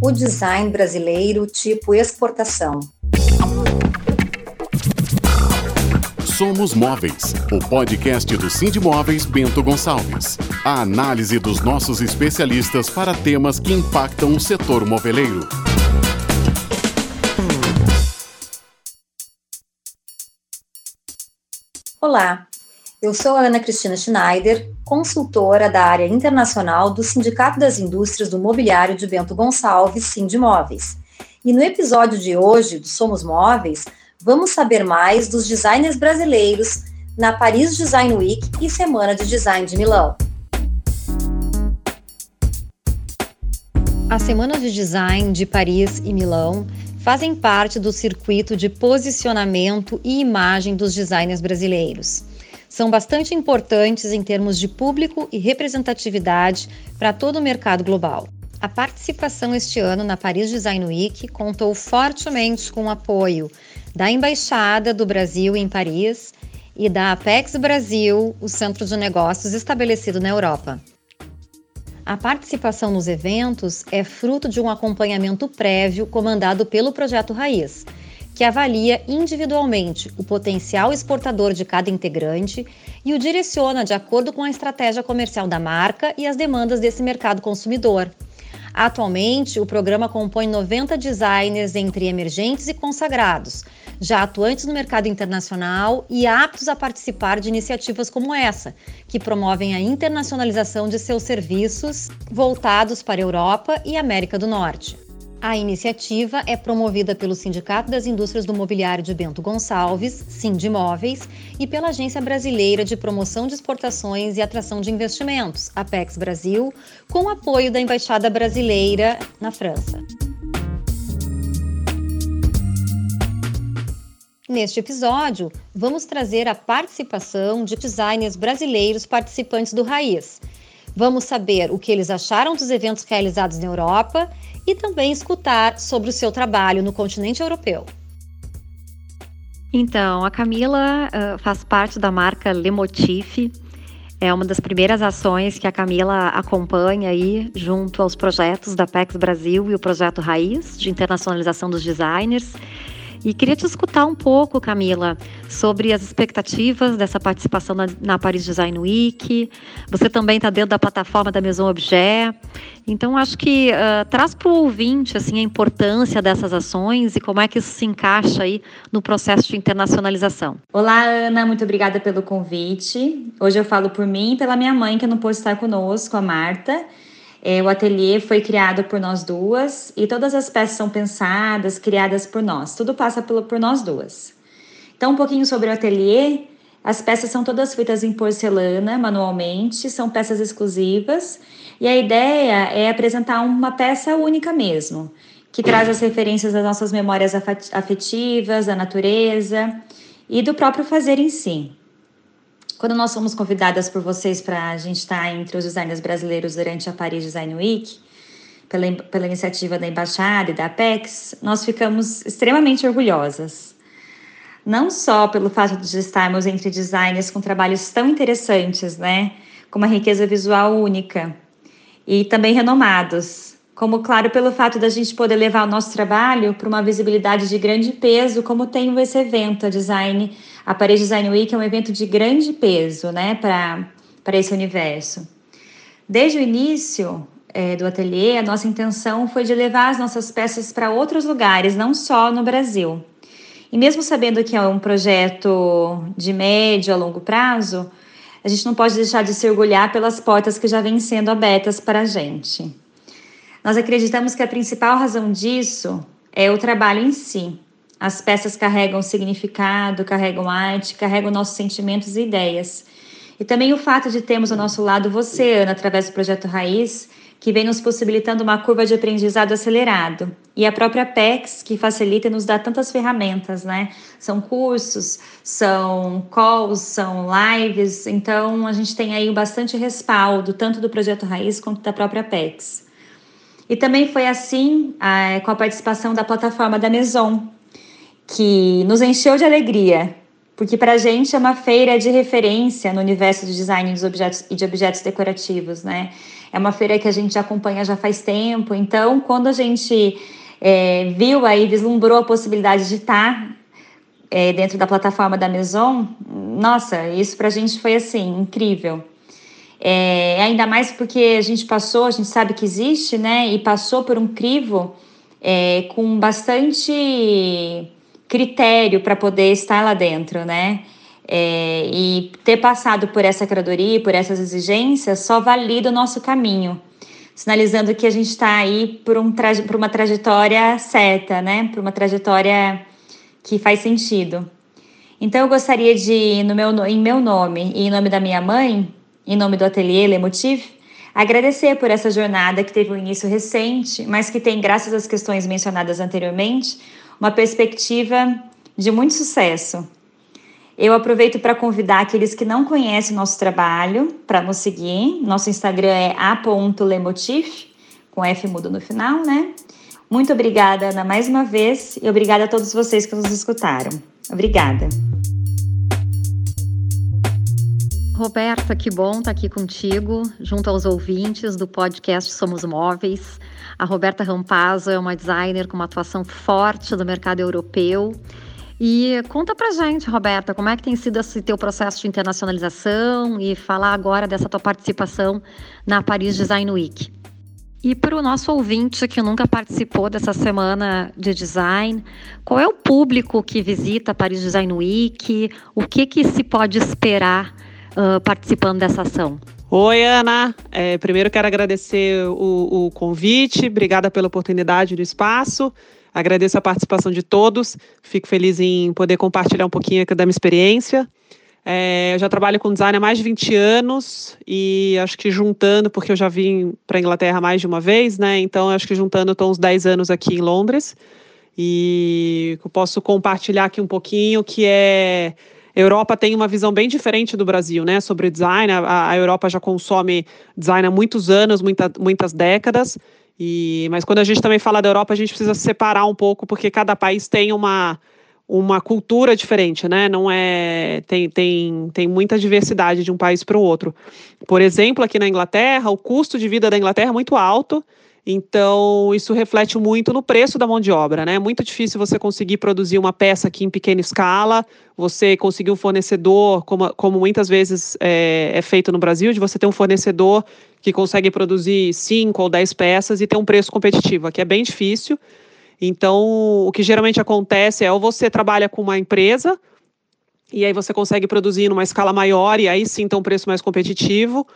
o design brasileiro tipo exportação. Somos Móveis, o podcast do Cindy Móveis Bento Gonçalves. A análise dos nossos especialistas para temas que impactam o setor moveleiro. Olá, eu sou a Ana Cristina Schneider, consultora da área internacional do Sindicato das Indústrias do Mobiliário de Bento Gonçalves, Sindimóveis. E no episódio de hoje do Somos Móveis, vamos saber mais dos designers brasileiros na Paris Design Week e Semana de Design de Milão. As semanas de design de Paris e Milão fazem parte do circuito de posicionamento e imagem dos designers brasileiros são bastante importantes em termos de público e representatividade para todo o mercado global. A participação este ano na Paris Design Week contou fortemente com o apoio da Embaixada do Brasil em Paris e da Apex Brasil, o centro de negócios estabelecido na Europa. A participação nos eventos é fruto de um acompanhamento prévio comandado pelo Projeto Raiz, que avalia individualmente o potencial exportador de cada integrante e o direciona de acordo com a estratégia comercial da marca e as demandas desse mercado consumidor. Atualmente, o programa compõe 90 designers entre emergentes e consagrados, já atuantes no mercado internacional e aptos a participar de iniciativas como essa, que promovem a internacionalização de seus serviços voltados para a Europa e América do Norte. A iniciativa é promovida pelo Sindicato das Indústrias do Mobiliário de Bento Gonçalves, Sindimóveis, e pela Agência Brasileira de Promoção de Exportações e Atração de Investimentos, Apex Brasil, com apoio da Embaixada Brasileira na França. Neste episódio, vamos trazer a participação de designers brasileiros participantes do Raiz. Vamos saber o que eles acharam dos eventos realizados na Europa e também escutar sobre o seu trabalho no continente europeu. Então, a Camila uh, faz parte da marca Lemotif. É uma das primeiras ações que a Camila acompanha aí junto aos projetos da PEX Brasil e o projeto Raiz de internacionalização dos designers. E queria te escutar um pouco, Camila, sobre as expectativas dessa participação na, na Paris Design Week. Você também está dentro da plataforma da Maison Objet. Então, acho que uh, traz para o ouvinte assim, a importância dessas ações e como é que isso se encaixa aí no processo de internacionalização. Olá, Ana, muito obrigada pelo convite. Hoje eu falo por mim e pela minha mãe, que não pôde estar conosco, a Marta. É, o ateliê foi criado por nós duas e todas as peças são pensadas, criadas por nós. Tudo passa por, por nós duas. Então, um pouquinho sobre o ateliê. As peças são todas feitas em porcelana, manualmente, são peças exclusivas. E a ideia é apresentar uma peça única mesmo, que traz as referências das nossas memórias afetivas, da natureza e do próprio fazer em si. Quando nós fomos convidadas por vocês para a gente estar tá entre os designers brasileiros durante a Paris Design Week, pela, pela iniciativa da Embaixada e da Apex, nós ficamos extremamente orgulhosas. Não só pelo fato de estarmos entre designers com trabalhos tão interessantes, né? Com uma riqueza visual única e também renomados, como, claro, pelo fato da gente poder levar o nosso trabalho para uma visibilidade de grande peso, como tem esse evento, a Design a Paris Design Week é um evento de grande peso né, para esse universo. Desde o início é, do ateliê, a nossa intenção foi de levar as nossas peças para outros lugares, não só no Brasil. E mesmo sabendo que é um projeto de médio a longo prazo, a gente não pode deixar de se orgulhar pelas portas que já vêm sendo abertas para a gente. Nós acreditamos que a principal razão disso é o trabalho em si. As peças carregam significado, carregam arte, carregam nossos sentimentos e ideias. E também o fato de termos ao nosso lado você, Ana, através do projeto Raiz, que vem nos possibilitando uma curva de aprendizado acelerado. E a própria PEX, que facilita e nos dá tantas ferramentas, né? São cursos, são calls, são lives. Então, a gente tem aí bastante respaldo, tanto do projeto Raiz quanto da própria PEX. E também foi assim ah, com a participação da plataforma da Maison, que nos encheu de alegria, porque para a gente é uma feira de referência no universo do design dos objetos e de objetos decorativos, né? É uma feira que a gente acompanha já faz tempo. Então, quando a gente é, viu aí, vislumbrou a possibilidade de estar é, dentro da plataforma da Maison, nossa, isso para a gente foi assim, incrível. É, ainda mais porque a gente passou, a gente sabe que existe, né? E passou por um crivo é, com bastante critério para poder estar lá dentro, né? É, e ter passado por essa curadoria, por essas exigências, só valida o nosso caminho, sinalizando que a gente está aí por, um por uma trajetória certa, né? Por uma trajetória que faz sentido. Então, eu gostaria de, no meu, em meu nome e em nome da minha mãe, em nome do Ateliê Lemotiv, agradecer por essa jornada que teve um início recente, mas que tem, graças às questões mencionadas anteriormente, uma perspectiva de muito sucesso. Eu aproveito para convidar aqueles que não conhecem nosso trabalho para nos seguir. Nosso Instagram é a.lemotif, com F mudo no final, né? Muito obrigada, Ana, mais uma vez, e obrigada a todos vocês que nos escutaram. Obrigada. Roberta, que bom estar aqui contigo, junto aos ouvintes do podcast Somos Móveis. A Roberta Rampazzo é uma designer com uma atuação forte no mercado europeu. E conta pra gente, Roberta, como é que tem sido esse teu processo de internacionalização e falar agora dessa tua participação na Paris Design Week. E para o nosso ouvinte que nunca participou dessa semana de design, qual é o público que visita a Paris Design Week? O que, que se pode esperar uh, participando dessa ação? Oi, Ana. É, primeiro quero agradecer o, o convite, obrigada pela oportunidade do espaço. Agradeço a participação de todos. Fico feliz em poder compartilhar um pouquinho aqui da minha experiência. É, eu já trabalho com design há mais de 20 anos e acho que juntando, porque eu já vim para a Inglaterra mais de uma vez, né? Então acho que juntando estou uns 10 anos aqui em Londres e eu posso compartilhar aqui um pouquinho que é Europa tem uma visão bem diferente do Brasil, né, sobre design. A, a Europa já consome design há muitos anos, muita, muitas décadas. E, mas quando a gente também fala da Europa, a gente precisa separar um pouco, porque cada país tem uma uma cultura diferente, né? Não é tem, tem, tem muita diversidade de um país para o outro. Por exemplo, aqui na Inglaterra, o custo de vida da Inglaterra é muito alto. Então, isso reflete muito no preço da mão de obra, né? É muito difícil você conseguir produzir uma peça aqui em pequena escala, você conseguir um fornecedor, como, como muitas vezes é, é feito no Brasil, de você ter um fornecedor que consegue produzir 5 ou 10 peças e ter um preço competitivo. Aqui é bem difícil. Então, o que geralmente acontece é ou você trabalha com uma empresa e aí você consegue produzir numa escala maior e aí sim tem um preço mais competitivo,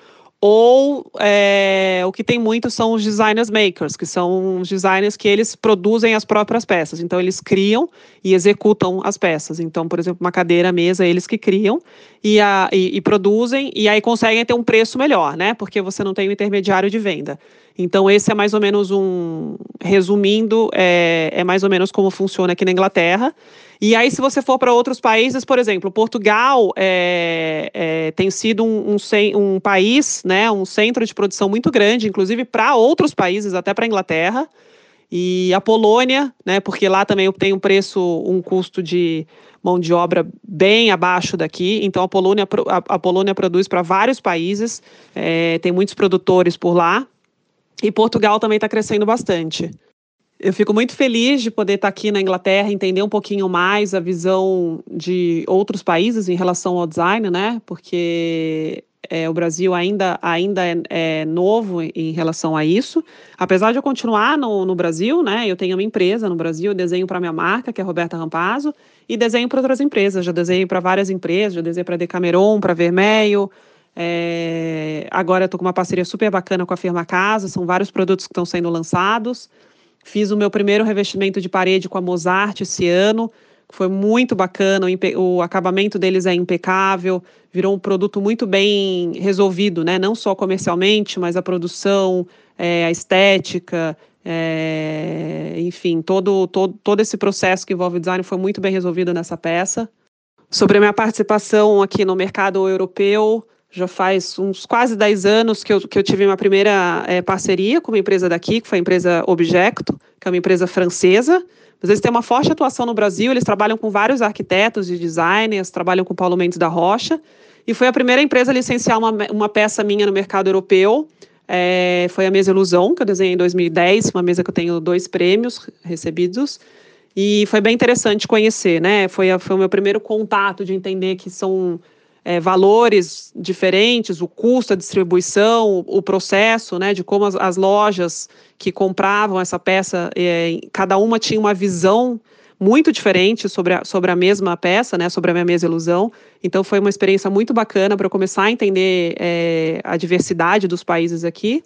ou é, o que tem muito são os designers makers, que são os designers que eles produzem as próprias peças. Então, eles criam e executam as peças. Então, por exemplo, uma cadeira, mesa, eles que criam e, a, e, e produzem, e aí conseguem ter um preço melhor, né? Porque você não tem o intermediário de venda. Então, esse é mais ou menos um. Resumindo, é, é mais ou menos como funciona aqui na Inglaterra. E aí, se você for para outros países, por exemplo, Portugal é, é, tem sido um, um, um, país, né, um centro de produção muito grande, inclusive para outros países, até para a Inglaterra. E a Polônia, né, porque lá também tem um preço, um custo de mão de obra bem abaixo daqui. Então, a Polônia, a, a Polônia produz para vários países, é, tem muitos produtores por lá. E Portugal também está crescendo bastante. Eu fico muito feliz de poder estar tá aqui na Inglaterra, entender um pouquinho mais a visão de outros países em relação ao design, né? Porque é, o Brasil ainda, ainda é, é, novo em relação a isso. Apesar de eu continuar no, no Brasil, né? Eu tenho uma empresa no Brasil, desenho para minha marca, que é Roberta Rampazzo, e desenho para outras empresas. Já desenhei para várias empresas, já desenhei para Decameron, para Vermelho, é, agora estou com uma parceria super bacana com a firma Casa, são vários produtos que estão sendo lançados. Fiz o meu primeiro revestimento de parede com a Mozart esse ano, foi muito bacana, o, o, acabamento deles é impecável, virou um produto muito bem resolvido, né? não só comercialmente, mas a produção, é, a estética, é, enfim, todo, todo, todo esse processo que envolve design foi muito bem resolvido nessa peça. Sobre a minha participação aqui no mercado europeu, já faz uns quase 10 anos que eu, que eu tive uma primeira é, parceria com uma empresa daqui, que foi a empresa Objecto, que é uma empresa francesa. Mas eles têm uma forte atuação no Brasil, eles trabalham com vários arquitetos e designers, trabalham com Paulo Mendes da Rocha. E foi a primeira empresa a licenciar uma, uma peça minha no mercado europeu. é, foi a mesa Ilusão, que eu desenhei em 2010, uma mesa que eu tenho dois prêmios recebidos. E foi bem interessante conhecer, né? Foi, a, foi o meu primeiro contato de entender que são é, valores diferentes, o custo, a distribuição, o, o processo, né? De como as, as, lojas que compravam essa peça, é, cada uma tinha uma visão muito diferente sobre a, sobre a mesma peça, né, sobre a minha mesa ilusão. Então foi uma experiência muito bacana para começar a entender é, a diversidade dos países aqui.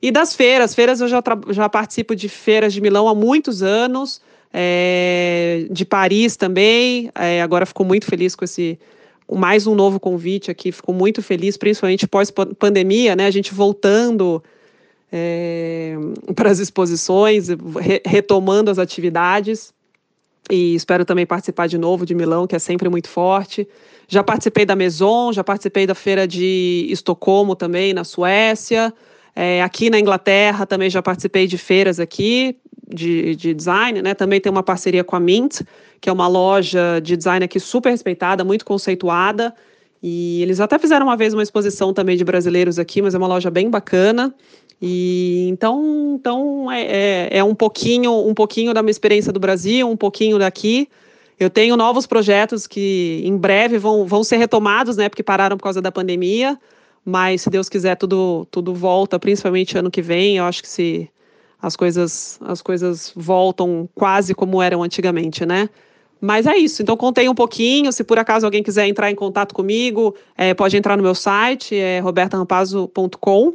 E das feiras, feiras eu já, já participo de feiras de Milão há muitos anos, é, de Paris também. É, agora fico muito feliz com esse mais um novo convite aqui. Fico muito feliz, principalmente pós pandemia, né? A gente voltando é, para as exposições, re retomando as atividades e espero também participar de novo de Milão, que é sempre muito forte. Já participei da Maison, já participei da feira de Estocolmo também, na Suécia. É, aqui na Inglaterra também já participei de feiras aqui de, de design, né? Também tem uma parceria com a Mint, que é uma loja de design aqui super respeitada, muito conceituada. E eles até fizeram uma vez uma exposição também de brasileiros aqui, mas é uma loja bem bacana. E então, então é, é, é, um pouquinho, um pouquinho da minha experiência do Brasil, um pouquinho daqui. Eu tenho novos projetos que em breve vão, vão ser retomados, né? Porque pararam por causa da pandemia. Mas se Deus quiser, tudo, tudo volta, principalmente ano que vem. Eu acho que se as coisas, as coisas voltam quase como eram antigamente, né? Mas é isso. Então contei um pouquinho. Se por acaso alguém quiser entrar em contato comigo, é, pode entrar no meu site, é robertarampazo.com.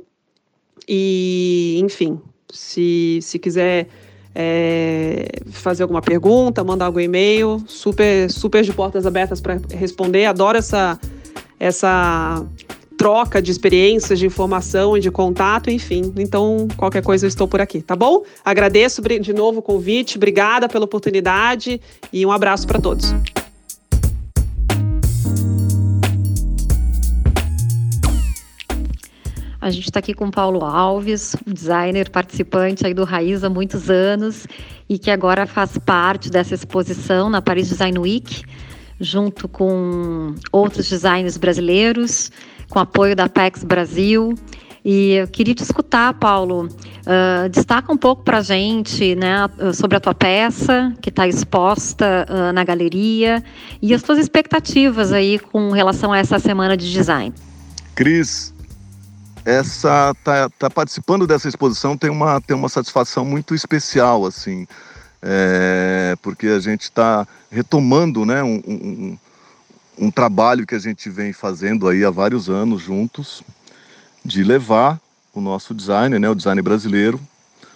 E, enfim, se, se quiser é, fazer alguma pergunta, mandar algum e-mail, super, super de portas abertas para responder. Adoro essa, essa troca de experiências, de informação e de contato, enfim. Então, qualquer coisa eu estou por aqui, tá bom? Agradeço de novo o convite, obrigada pela oportunidade e um abraço para todos. A gente está aqui com Paulo Alves, designer participante aí do Raiz há muitos anos e que agora faz parte dessa exposição na Paris Design Week, junto com outros designers brasileiros, com apoio da PEX Brasil. E eu queria te escutar, Paulo. Uh, destaca um pouco para a gente né, sobre a tua peça, que está exposta uh, na galeria, e as tuas expectativas aí com relação a essa semana de design. Cris, essa tá, tá participando dessa exposição tem uma tem uma satisfação muito especial assim é, porque a gente está retomando né um, um, um, trabalho que a gente vem fazendo aí há vários anos juntos de levar o nosso design né o design brasileiro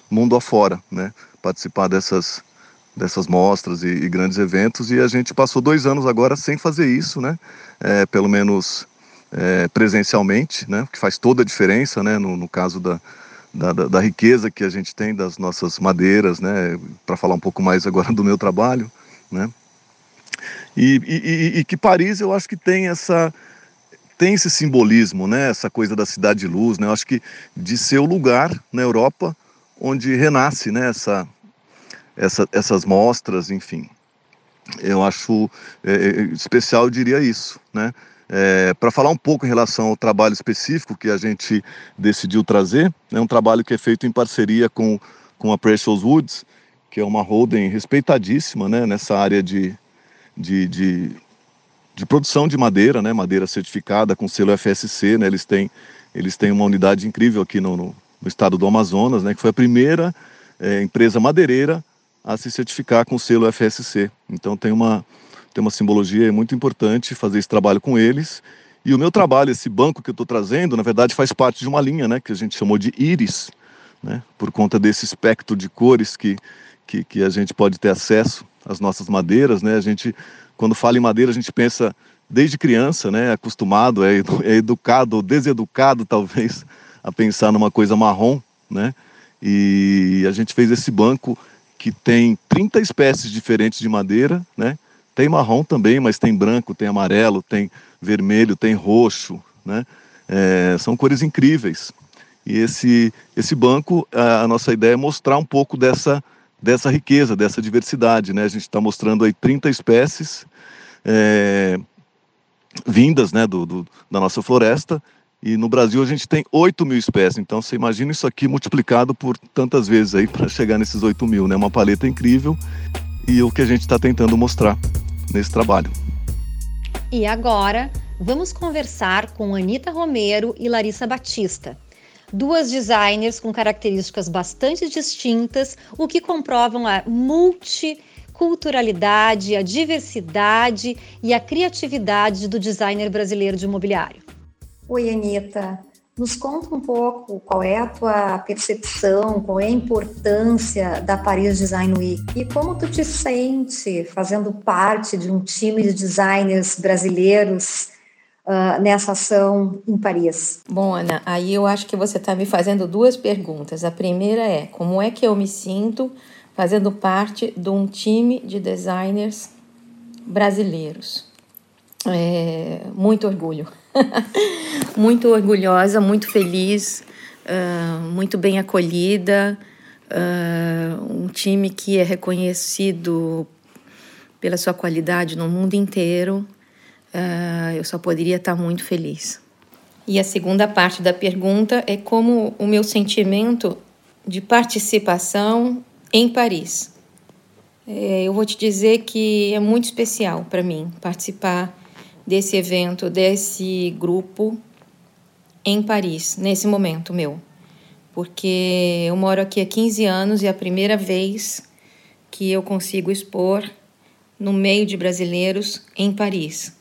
mundo afora né participar dessas dessas mostras e, e grandes eventos. E a gente passou dois anos agora sem fazer isso né é, pelo menos é, presencialmente, né, que faz toda a diferença, né, no, no caso da, da, da, riqueza que a gente tem das nossas madeiras, né, para falar um pouco mais agora do meu trabalho, né, e, e, e, que Paris eu acho que tem essa tem esse simbolismo, né, essa coisa da cidade de luz, né, eu acho que de ser o lugar na Europa onde renasce, né, essa, essa essas mostras, enfim, eu acho é, é especial, eu diria isso, né, é, para falar um pouco em relação ao trabalho específico que a gente decidiu trazer, é um trabalho que é feito em parceria com, com a Precious Woods, que é uma holding respeitadíssima né, nessa área de, de, de, de, produção de madeira, né, madeira certificada com selo FSC. Né, eles, têm, eles têm uma unidade incrível aqui no, no, no estado do Amazonas, né, que foi a primeira é, empresa madeireira a se certificar com selo FSC. Então tem uma, tem uma simbologia muito importante fazer esse trabalho com eles. E o meu trabalho, esse banco que eu estou trazendo, na verdade faz parte de uma linha, né, que a gente chamou de íris, né, por conta desse espectro de cores que, que, que a gente pode ter acesso às nossas madeiras, né. A gente, quando fala em madeira, a gente pensa desde criança, né, acostumado, é, é educado ou deseducado talvez a pensar numa coisa marrom, né. E a gente fez esse banco que tem 30 espécies diferentes de madeira, né? Tem marrom também, mas tem branco, tem amarelo, tem vermelho, tem roxo, né? É, são cores incríveis. E esse, esse banco, a, a, nossa ideia é mostrar um pouco dessa, dessa riqueza, dessa diversidade. Né? A gente está mostrando aí 30 espécies é, vindas né, do, do, da nossa floresta E no Brasil a gente tem 8 mil espécies, então você imagina isso aqui multiplicado por tantas vezes aí para chegar nesses 8 mil, né? Uma paleta incrível e o que a gente está tentando mostrar nesse trabalho. E agora vamos conversar com Anita Romero e Larissa Batista, duas designers com características bastante distintas, o que comprovam a multiculturalidade, a diversidade e a criatividade do designer brasileiro de mobiliário. Oi, Anitta. Nos conta um pouco qual é a tua percepção, qual é a importância da Paris Design Week e como tu te sente fazendo parte de um time de designers brasileiros uh, nessa ação em Paris. Bom, Ana, aí eu acho que você está me fazendo duas perguntas. A primeira é como é que eu me sinto fazendo parte de um time de designers brasileiros. É, muito orgulho. muito orgulhosa, muito feliz, uh, muito bem acolhida, uh, um time que é reconhecido pela sua qualidade no mundo inteiro. Uh, eu só poderia estar muito feliz. E a segunda parte da pergunta é como o meu sentimento de participação em Paris. É, eu vou te dizer que é muito especial para mim participar desse evento, desse grupo em Paris, nesse momento meu. Porque eu moro aqui há 15 anos e é a primeira vez que eu consigo expor no meio de brasileiros em Paris,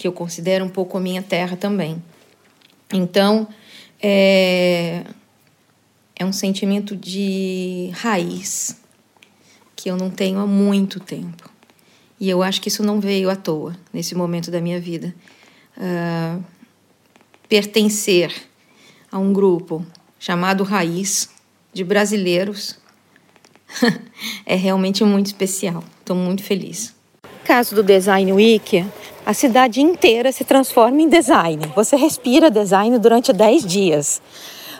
que eu considero um pouco a minha terra também. Então, é, é um sentimento de raiz que eu não tenho há muito tempo. E eu acho que isso não veio à toa nesse momento da minha vida. Uh, pertencer a um grupo chamado Raiz de brasileiros é realmente muito especial. Estou muito feliz. No caso do Design Week, a cidade inteira se transforma em design. Você respira design durante 10 dias.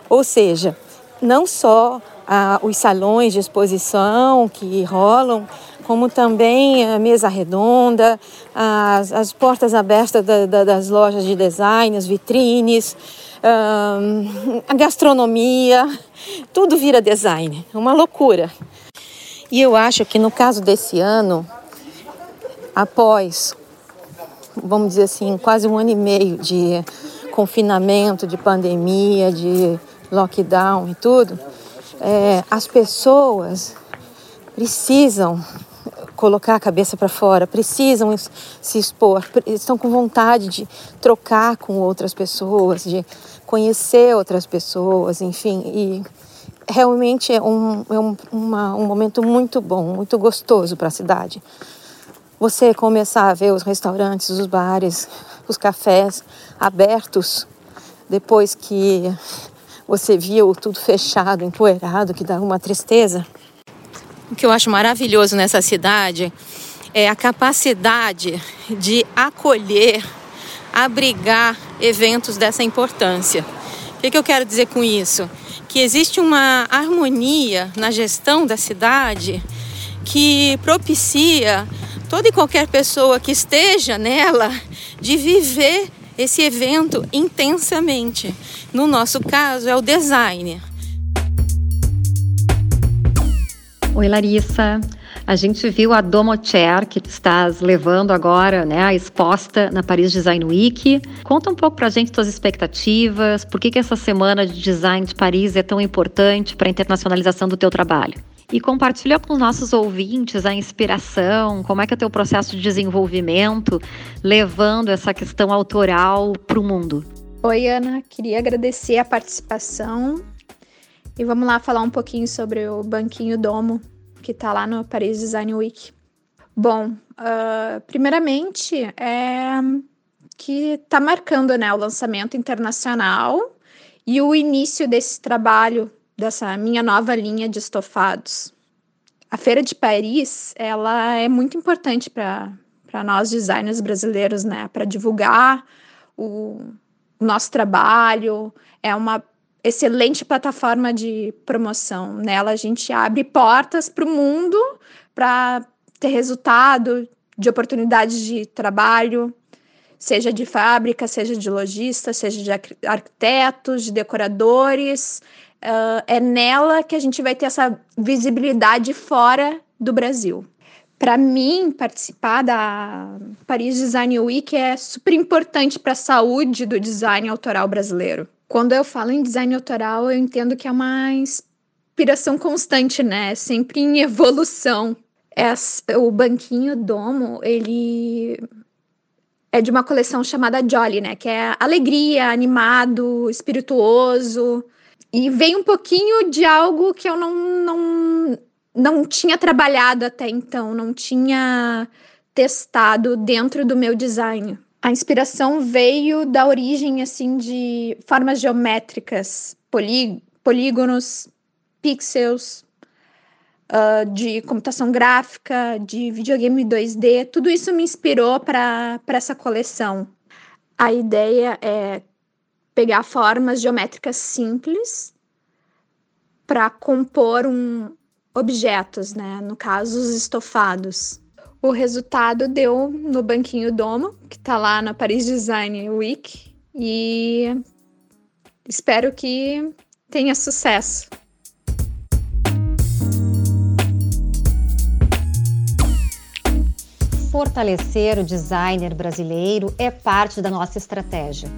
Ou seja, não só ah, os salões de exposição que rolam, como também a mesa redonda, as, as portas abertas da, da, das lojas de design, as vitrines, a gastronomia, tudo vira design, é uma loucura. E eu acho que no caso desse ano, após, vamos dizer assim, quase um ano e meio de confinamento, de pandemia, de lockdown e tudo, é, as pessoas precisam colocar a cabeça para fora, precisam se expor, estão com vontade de trocar com outras pessoas, de conhecer outras pessoas, enfim. E realmente é um, é um, uma, um momento muito bom, muito gostoso para a cidade. Você começar a ver os restaurantes, os bares, os cafés abertos depois que você viu tudo fechado, empoeirado, que dá uma tristeza. O que eu acho maravilhoso nessa cidade é a capacidade de acolher, abrigar eventos dessa importância. O que, que eu quero dizer com isso? Que existe uma harmonia na gestão da cidade que propicia toda e qualquer pessoa que esteja nela de viver esse evento intensamente. No nosso caso, é o design. Oi, Larissa. A gente viu a Domochair, que estás levando agora, né, exposta na Paris Design Week. Conta um pouco para a gente suas expectativas, por que, que essa semana de design de Paris é tão importante para a internacionalização do teu trabalho. E compartilha com os nossos ouvintes a inspiração, como é que é o teu processo de desenvolvimento, levando essa questão autoral para o mundo. Oi, Ana. Queria agradecer a participação e vamos lá falar um pouquinho sobre o Banquinho Domo, que está lá no Paris Design Week. Bom, uh, primeiramente, é que está marcando né, o lançamento internacional e o início desse trabalho, dessa minha nova linha de estofados. A Feira de Paris, ela é muito importante para nós designers brasileiros, né, para divulgar o, o nosso trabalho, é uma excelente plataforma de promoção. Nela a gente abre portas para o mundo para ter resultado de oportunidades de trabalho, seja de fábrica, seja de lojistas, seja de arquitetos, de decoradores. Uh, é nela que a gente vai ter essa visibilidade fora do Brasil. Para mim, participar da Paris Design Week é super importante para a saúde do design autoral brasileiro. Quando eu falo em design autoral, eu entendo que é uma inspiração constante, né? Sempre em evolução. É, o banquinho Domo, ele é de uma coleção chamada Jolly, né? Que é alegria, animado, espirituoso. E vem um pouquinho de algo que eu não, não, não tinha trabalhado até então, não tinha testado dentro do meu design. A inspiração veio da origem assim de formas geométricas, polí polígonos, pixels, uh, de computação gráfica, de videogame 2D, tudo isso me inspirou para essa coleção. A ideia é pegar formas geométricas simples para compor um objetos, né? No caso, os estofados. O resultado deu no banquinho Domo, que está lá na Paris Design Week, e espero que tenha sucesso. fortalecer o designer brasileiro é parte da nossa estratégia.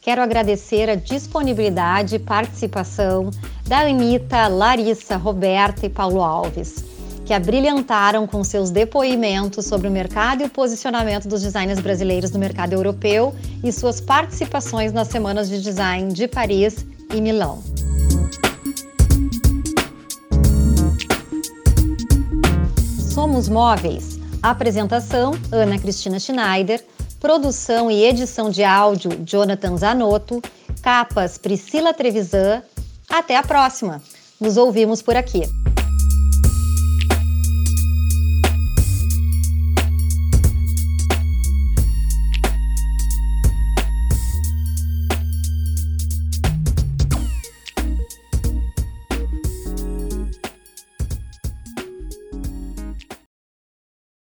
Quero agradecer a disponibilidade e participação da Anitta, Larissa, Roberta e Paulo Alves, que abrilhantaram com seus depoimentos sobre o mercado e o posicionamento dos designers brasileiros no mercado europeu e suas participações nas semanas de design de Paris e Milão. Somos Móveis Apresentação: Ana Cristina Schneider. Produção e edição de áudio: Jonathan Zanotto. Capas: Priscila Trevisan. Até a próxima. Nos ouvimos por aqui.